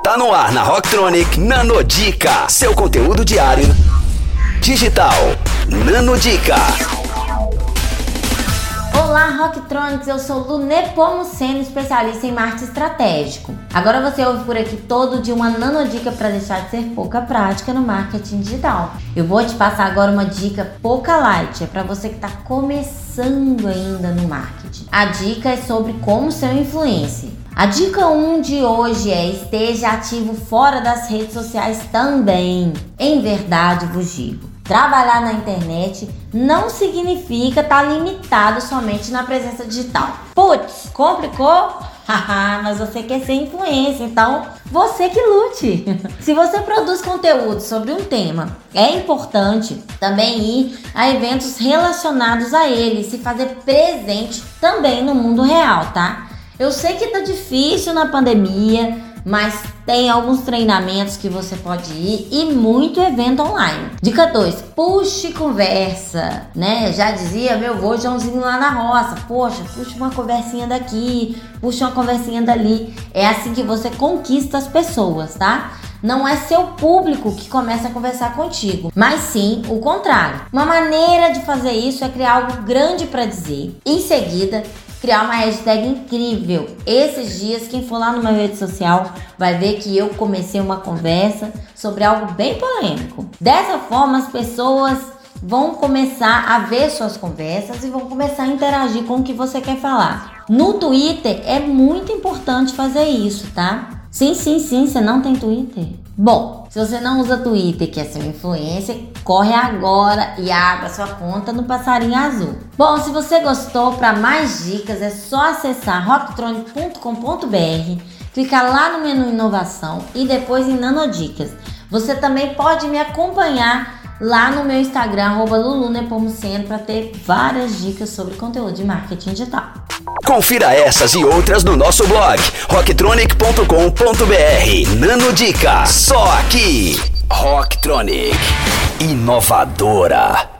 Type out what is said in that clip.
Tá no ar na Rocktronic Nanodica, seu conteúdo diário digital. Nanodica. Olá, Rocktronics, eu sou Lu Nepomuceno, especialista em marketing estratégico. Agora você ouve por aqui todo dia uma nanodica para deixar de ser pouca prática no marketing digital. Eu vou te passar agora uma dica pouca light, é para você que está começando ainda no marketing. A dica é sobre como ser um influencer. A dica 1 de hoje é esteja ativo fora das redes sociais também. Em verdade vos digo, trabalhar na internet não significa estar tá limitado somente na presença digital. Putz, complicou? mas você quer ser influência, então você que lute. Se você produz conteúdo sobre um tema, é importante também ir a eventos relacionados a ele, se fazer presente também no mundo real, tá? Eu sei que tá difícil na pandemia, mas tem alguns treinamentos que você pode ir e muito evento online. Dica 2, puxe conversa, né? Já dizia meu avô Joãozinho lá na roça, poxa, puxa uma conversinha daqui, puxa uma conversinha dali. É assim que você conquista as pessoas, tá? Não é seu público que começa a conversar contigo, mas sim o contrário. Uma maneira de fazer isso é criar algo grande para dizer. Em seguida, criar uma hashtag incrível. Esses dias, quem for lá numa rede social vai ver que eu comecei uma conversa sobre algo bem polêmico. Dessa forma, as pessoas vão começar a ver suas conversas e vão começar a interagir com o que você quer falar. No Twitter é muito importante fazer isso, tá? Sim, sim, sim, você não tem Twitter? Bom, se você não usa Twitter, que é seu influencer, corre agora e abra sua conta no Passarinho Azul. Bom, se você gostou, para mais dicas é só acessar rocktronic.com.br, clicar lá no menu Inovação e depois em Nanodicas. Você também pode me acompanhar lá no meu Instagram, arroba para ter várias dicas sobre conteúdo de marketing digital. Confira essas e outras no nosso blog rocktronic.com.br. Nano Dica, só aqui. Rocktronic, inovadora.